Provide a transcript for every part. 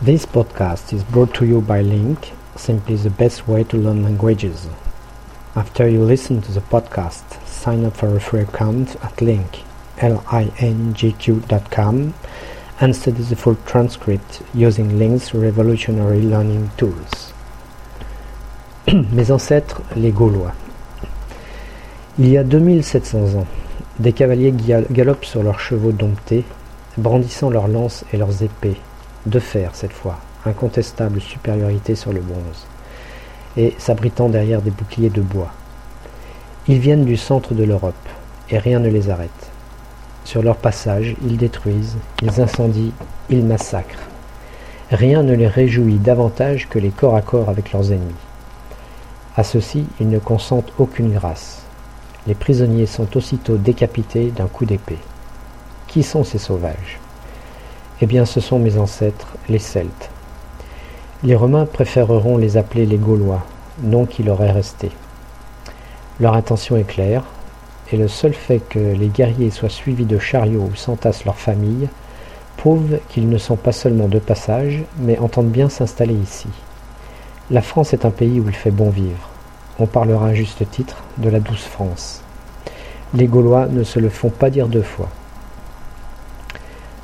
This podcast is brought to you by Link, simply the best way to learn languages. After you listen to the podcast, sign up for a free account at link, L-I-N-G-Q.com and study the full transcript using Link's revolutionary learning tools. Mes ancêtres, les Gaulois. Il y a 2700 ans, des cavaliers galopent sur leurs chevaux domptés, brandissant leurs lances et leurs épées, de fer cette fois, incontestable supériorité sur le bronze, et s'abritant derrière des boucliers de bois. Ils viennent du centre de l'Europe, et rien ne les arrête. Sur leur passage, ils détruisent, ils incendient, ils massacrent. Rien ne les réjouit davantage que les corps à corps avec leurs ennemis. À ceux-ci, ils ne consentent aucune grâce. Les prisonniers sont aussitôt décapités d'un coup d'épée. Qui sont ces sauvages? Eh bien, ce sont mes ancêtres, les Celtes. Les Romains préféreront les appeler les Gaulois, nom qui leur est resté. Leur intention est claire, et le seul fait que les guerriers soient suivis de chariots où s'entassent leurs familles prouve qu'ils ne sont pas seulement de passage, mais entendent bien s'installer ici. La France est un pays où il fait bon vivre. On parlera à juste titre de la douce France. Les Gaulois ne se le font pas dire deux fois.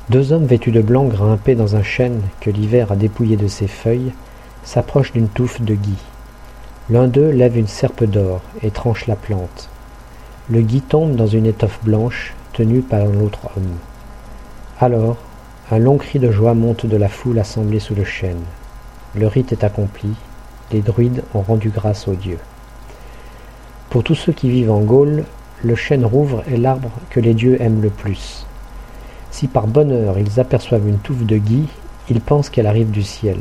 Deux hommes vêtus de blanc grimpés dans un chêne que l'hiver a dépouillé de ses feuilles s'approchent d'une touffe de gui. L'un d'eux lève une serpe d'or et tranche la plante. Le gui tombe dans une étoffe blanche tenue par l'autre homme. Alors, un long cri de joie monte de la foule assemblée sous le chêne. Le rite est accompli, les druides ont rendu grâce aux dieux. Pour tous ceux qui vivent en Gaule, le chêne rouvre est l'arbre que les dieux aiment le plus. Si par bonheur ils aperçoivent une touffe de gui, ils pensent qu'elle arrive du ciel.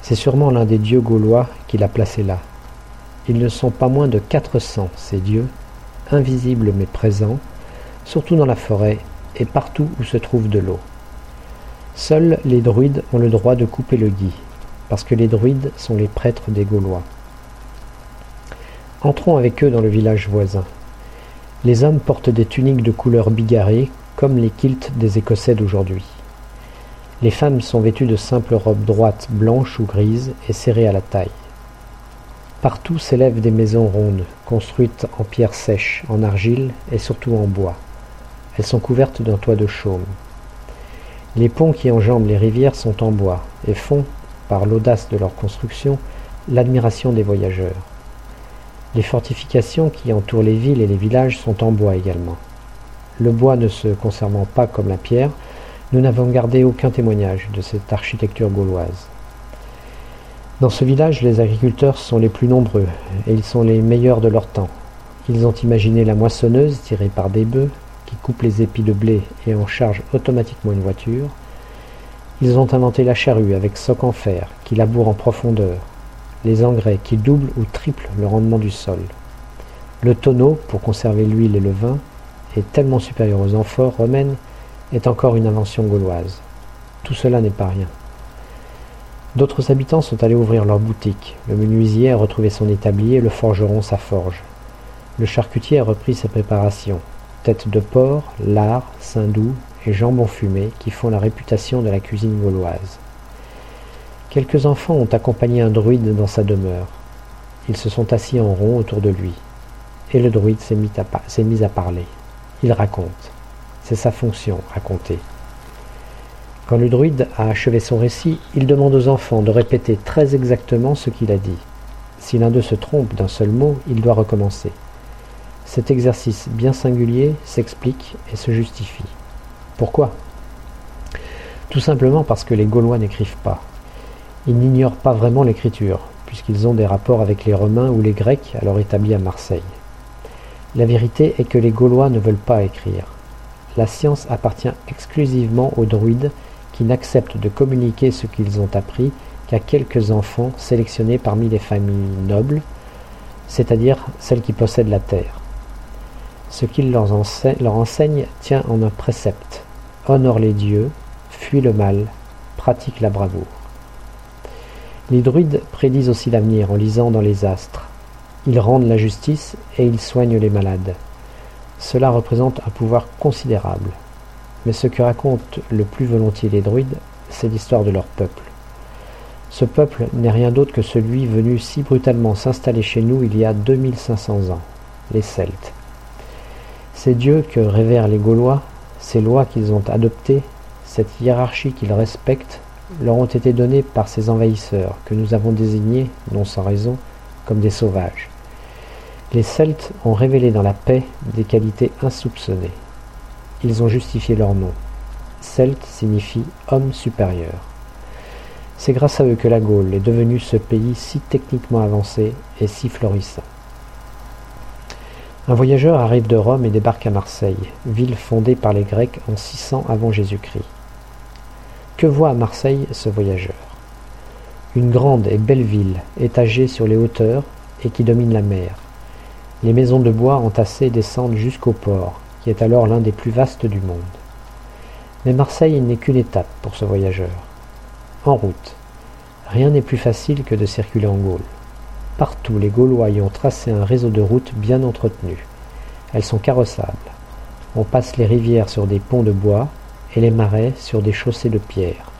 C'est sûrement l'un des dieux gaulois qui l'a placée là. Ils ne sont pas moins de quatre cents, ces dieux, invisibles mais présents, surtout dans la forêt et partout où se trouve de l'eau. Seuls les druides ont le droit de couper le gui, parce que les druides sont les prêtres des Gaulois. Entrons avec eux dans le village voisin. Les hommes portent des tuniques de couleur bigarrée, comme les kilts des Écossais d'aujourd'hui. Les femmes sont vêtues de simples robes droites, blanches ou grises et serrées à la taille. Partout s'élèvent des maisons rondes, construites en pierre sèche, en argile et surtout en bois. Elles sont couvertes d'un toit de chaume. Les ponts qui enjambent les rivières sont en bois et font, par l'audace de leur construction, l'admiration des voyageurs. Les fortifications qui entourent les villes et les villages sont en bois également. Le bois ne se conservant pas comme la pierre, nous n'avons gardé aucun témoignage de cette architecture gauloise. Dans ce village, les agriculteurs sont les plus nombreux, et ils sont les meilleurs de leur temps. Ils ont imaginé la moissonneuse tirée par des bœufs, qui coupe les épis de blé et en charge automatiquement une voiture. Ils ont inventé la charrue avec soc en fer, qui laboure en profondeur, les engrais qui doublent ou triplent le rendement du sol. Le tonneau, pour conserver l'huile et le vin, tellement supérieur aux amphores romaines, est encore une invention gauloise. Tout cela n'est pas rien. D'autres habitants sont allés ouvrir leurs boutiques. Le menuisier a retrouvé son établi et le forgeron sa forge. Le charcutier a repris ses préparations. Tête de porc, lard, saindoux et jambon fumé qui font la réputation de la cuisine gauloise. Quelques enfants ont accompagné un druide dans sa demeure. Ils se sont assis en rond autour de lui. Et le druide s'est mis, à parler. Il raconte. C'est sa fonction, raconter. Quand le druide a achevé son récit, il demande aux enfants de répéter très exactement ce qu'il a dit. Si l'un d'eux se trompe d'un seul mot, il doit recommencer. Cet exercice bien singulier s'explique et se justifie. Pourquoi? Tout simplement parce que les Gaulois n'écrivent pas. Ils n'ignorent pas vraiment l'écriture, puisqu'ils ont des rapports avec les Romains ou les Grecs alors établis à Marseille. La vérité est que les Gaulois ne veulent pas écrire. La science appartient exclusivement aux druides qui n'acceptent de communiquer ce qu'ils ont appris qu'à quelques enfants sélectionnés parmi les familles nobles, c'est-à-dire celles qui possèdent la terre. Ce qu'ils leur, enseignent tient en un précepte honore les dieux, fuis le mal, pratique la bravoure. Les druides prédisent aussi l'avenir en lisant dans les astres. Ils rendent la justice et ils soignent les malades. Cela représente un pouvoir considérable. Mais ce que racontent le plus volontiers les druides, c'est l'histoire de leur peuple. Ce peuple n'est rien d'autre que celui venu si brutalement s'installer chez nous il y a 2500 ans, les Celtes. Ces dieux que révèrent les Gaulois, ces lois qu'ils ont adoptées, cette hiérarchie qu'ils respectent, leur ont été données par ces envahisseurs que nous avons désignés, non sans raison, comme des sauvages. Les Celtes ont révélé dans la paix des qualités insoupçonnées. Ils ont justifié leur nom. Celte signifie homme supérieur. C'est grâce à eux que la Gaule est devenue ce pays si techniquement avancé et si florissant. Un voyageur arrive de Rome et débarque à Marseille, ville fondée par les Grecs en 600 avant Jésus-Christ. Que voit à Marseille ce voyageur? Une grande et belle ville, étagée sur les hauteurs et qui domine la mer. Les maisons de bois entassées descendent jusqu'au port, qui est alors l'un des plus vastes du monde. Mais Marseille n'est qu'une étape pour ce voyageur. En route, rien n'est plus facile que de circuler en Gaule. Partout, les Gaulois y ont tracé un réseau de routes bien entretenu. Elles sont carrossables. On passe les rivières sur des ponts de bois et les marais sur des chaussées de pierre.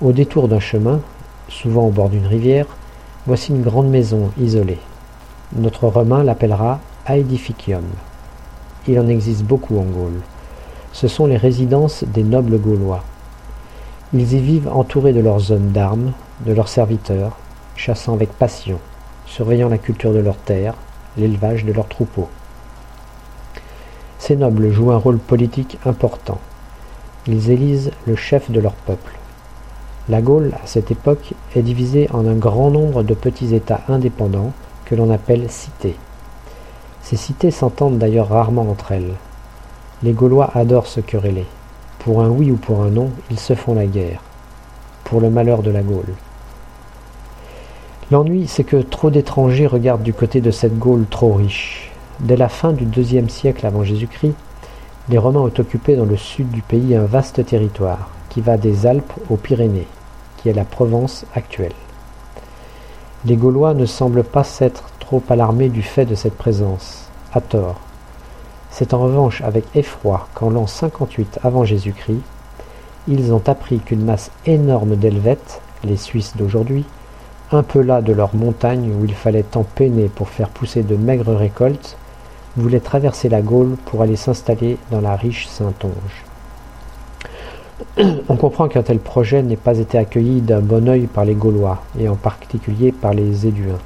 Au détour d'un chemin, souvent au bord d'une rivière, voici une grande maison isolée. Notre romain l'appellera Aedificium. Il en existe beaucoup en Gaule. Ce sont les résidences des nobles gaulois. Ils y vivent entourés de leurs hommes d'armes, de leurs serviteurs, chassant avec passion, surveillant la culture de leurs terres, l'élevage de leurs troupeaux. Ces nobles jouent un rôle politique important. Ils élisent le chef de leur peuple. La Gaule, à cette époque, est divisée en un grand nombre de petits États indépendants l'on appelle cités. Ces cités s'entendent d'ailleurs rarement entre elles. Les Gaulois adorent se quereller. Pour un oui ou pour un non, ils se font la guerre. Pour le malheur de la Gaule. L'ennui, c'est que trop d'étrangers regardent du côté de cette Gaule trop riche. Dès la fin du deuxième siècle avant Jésus-Christ, les Romains ont occupé dans le sud du pays un vaste territoire, qui va des Alpes aux Pyrénées, qui est la Provence actuelle. Les Gaulois ne semblent pas s'être trop alarmés du fait de cette présence, à tort. C'est en revanche avec effroi qu'en l'an 58 avant Jésus-Christ, ils ont appris qu'une masse énorme d'Helvètes, les Suisses d'aujourd'hui, un peu las de leur montagne où il fallait tant peiner pour faire pousser de maigres récoltes, voulaient traverser la Gaule pour aller s'installer dans la riche Saintonge. On comprend qu'un tel projet n'ait pas été accueilli d'un bon œil par les Gaulois, et en particulier par les Éduins,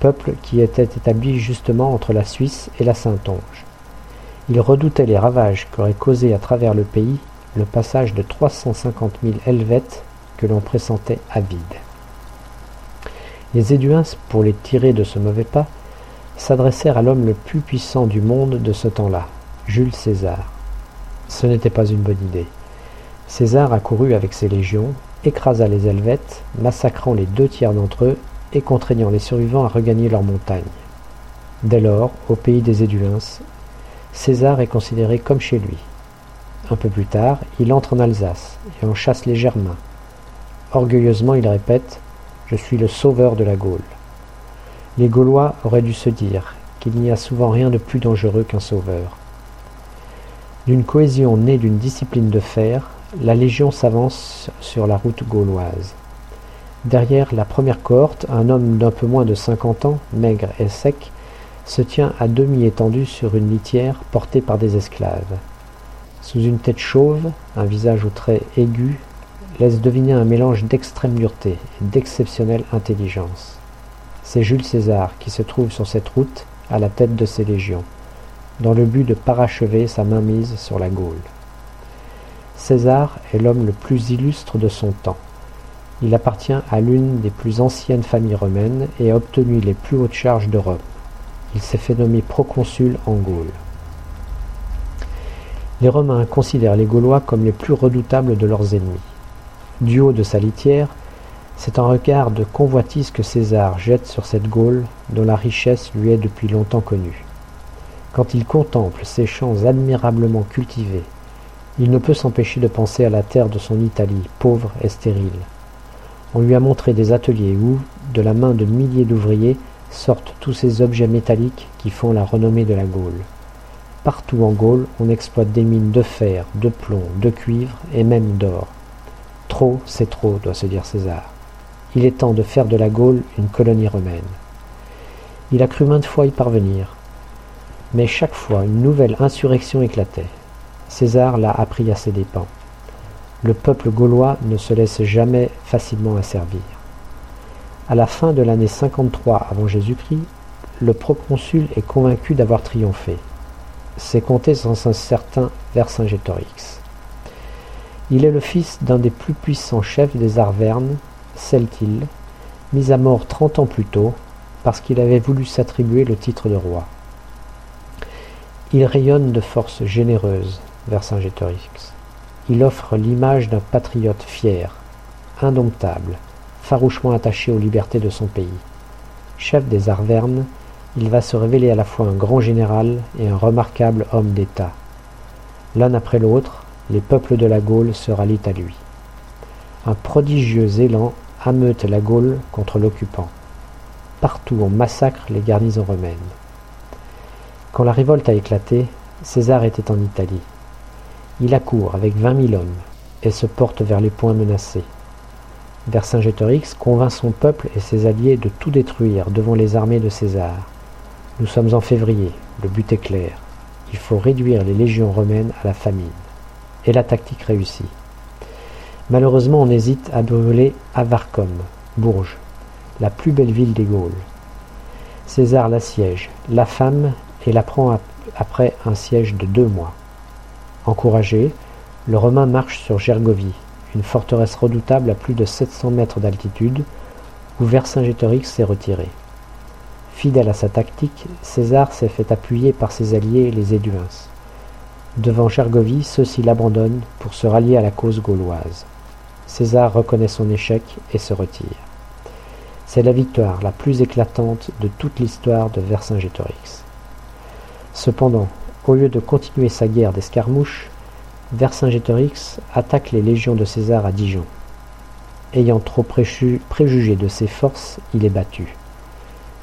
peuple qui était établi justement entre la Suisse et la Saintonge. Ils redoutaient les ravages qu'aurait causé à travers le pays le passage de 350 000 Helvètes que l'on pressentait avides. Les Éduins, pour les tirer de ce mauvais pas, s'adressèrent à l'homme le plus puissant du monde de ce temps-là, Jules César. Ce n'était pas une bonne idée. César accourut avec ses légions, écrasa les Helvètes, massacrant les deux tiers d'entre eux et contraignant les survivants à regagner leur montagne. Dès lors, au pays des Éduins, César est considéré comme chez lui. Un peu plus tard, il entre en Alsace et en chasse les Germains. Orgueilleusement, il répète Je suis le sauveur de la Gaule. Les Gaulois auraient dû se dire qu'il n'y a souvent rien de plus dangereux qu'un sauveur. D'une cohésion née d'une discipline de fer, la Légion s'avance sur la route gauloise. Derrière la première cohorte, un homme d'un peu moins de cinquante ans, maigre et sec, se tient à demi étendu sur une litière portée par des esclaves. Sous une tête chauve, un visage aux traits aigus, laisse deviner un mélange d'extrême dureté et d'exceptionnelle intelligence. C'est Jules César qui se trouve sur cette route à la tête de ses légions, dans le but de parachever sa mainmise sur la Gaule. César est l'homme le plus illustre de son temps. Il appartient à l'une des plus anciennes familles romaines et a obtenu les plus hautes charges de Rome. Il s'est fait nommer proconsul en Gaule. Les Romains considèrent les Gaulois comme les plus redoutables de leurs ennemis. Du haut de sa litière, c'est un regard de convoitise que César jette sur cette Gaule dont la richesse lui est depuis longtemps connue. Quand il contemple ces champs admirablement cultivés, il ne peut s'empêcher de penser à la terre de son Italie, pauvre et stérile. On lui a montré des ateliers où, de la main de milliers d'ouvriers, sortent tous ces objets métalliques qui font la renommée de la Gaule. Partout en Gaule, on exploite des mines de fer, de plomb, de cuivre et même d'or. Trop, c'est trop, doit se dire César. Il est temps de faire de la Gaule une colonie romaine. Il a cru maintes fois y parvenir, mais chaque fois une nouvelle insurrection éclatait. César l'a appris à ses dépens. Le peuple gaulois ne se laisse jamais facilement asservir. À la fin de l'année 53 avant Jésus-Christ, le proconsul est convaincu d'avoir triomphé. C'est compté sans un certain Vercingétorix. Il est le fils d'un des plus puissants chefs des Arvernes, Celtil, mis à mort trente ans plus tôt parce qu'il avait voulu s'attribuer le titre de roi. Il rayonne de force généreuse, Il offre l'image d'un patriote fier, indomptable, farouchement attaché aux libertés de son pays. Chef des Arvernes, il va se révéler à la fois un grand général et un remarquable homme d'État. L'un après l'autre, les peuples de la Gaule se rallient à lui. Un prodigieux élan ameute la Gaule contre l'occupant. Partout on massacre les garnisons romaines. Quand la révolte a éclaté, César était en Italie. Il accourt avec vingt mille hommes et se porte vers les points menacés. Vercingétorix convainc son peuple et ses alliés de tout détruire devant les armées de César. Nous sommes en février, le but est clair. Il faut réduire les légions romaines à la famine. Et la tactique réussit. Malheureusement, on hésite à brûler Avarcom, Bourges, la plus belle ville des Gaules. César l'assiège, l'affame et la prend après un siège de deux mois. Encouragé, le Romain marche sur Gergovie, une forteresse redoutable à plus de 700 mètres d'altitude, où Vercingétorix s'est retiré. Fidèle à sa tactique, César s'est fait appuyer par ses alliés les Éduins. Devant Gergovie, ceux-ci l'abandonnent pour se rallier à la cause gauloise. César reconnaît son échec et se retire. C'est la victoire la plus éclatante de toute l'histoire de Vercingétorix. Cependant, au lieu de continuer sa guerre d'escarmouche, Vercingétorix attaque les légions de César à Dijon. Ayant trop préjugé de ses forces, il est battu.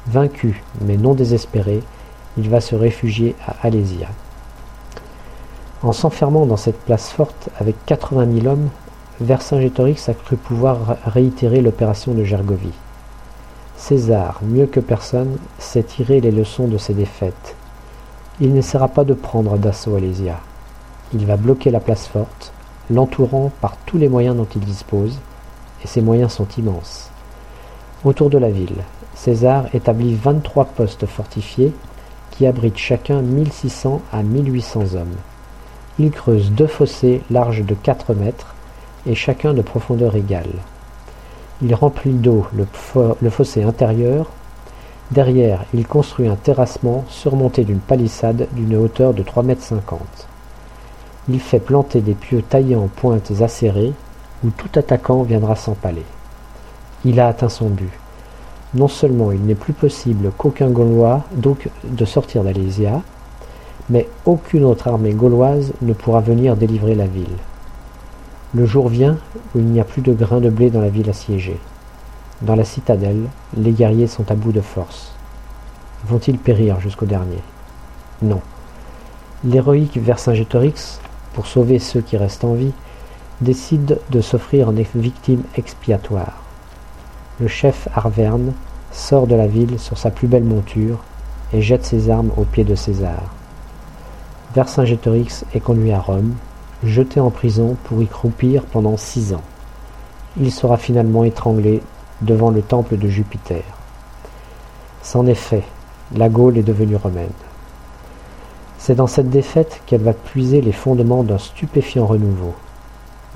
Vaincu, mais non désespéré, il va se réfugier à Alésia. En s'enfermant dans cette place forte avec quatre-vingt mille hommes, Vercingétorix a cru pouvoir réitérer l'opération de Gergovie. César, mieux que personne, sait tirer les leçons de ses défaites. Il n'essaiera pas de prendre d'assaut Alésia. Il va bloquer la place forte, l'entourant par tous les moyens dont il dispose, et ces moyens sont immenses. Autour de la ville, César établit vingt-trois postes fortifiés qui abritent chacun mille six cents à mille huit cents hommes. Il creuse deux fossés larges de quatre mètres et chacun de profondeur égale. Il remplit d'eau le fossé intérieur. Derrière, il construit un terrassement surmonté d'une palissade d'une hauteur de trois mètres cinquante. Il fait planter des pieux taillés en pointes acérées, où tout attaquant viendra s'empaler. Il a atteint son but. Non seulement il n'est plus possible qu'aucun Gaulois donc de sortir d'Alésia, mais aucune autre armée gauloise ne pourra venir délivrer la ville. Le jour vient où il n'y a plus de grains de blé dans la ville assiégée. Dans la citadelle, les guerriers sont à bout de force. Vont-ils périr jusqu'au dernier? Non. L'héroïque Vercingétorix pour sauver ceux qui restent en vie, décide de s'offrir en victime expiatoire. Le chef Arverne sort de la ville sur sa plus belle monture et jette ses armes aux pieds de César. Vercingétorix est conduit à Rome, jeté en prison pour y croupir pendant six ans. Il sera finalement étranglé devant le temple de Jupiter. C'en est fait, la Gaule est devenue romaine. C'est dans cette défaite qu'elle va puiser les fondements d'un stupéfiant renouveau.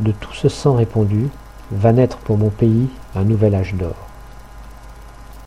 De tout ce sang répandu va naître pour mon pays un nouvel âge d'or.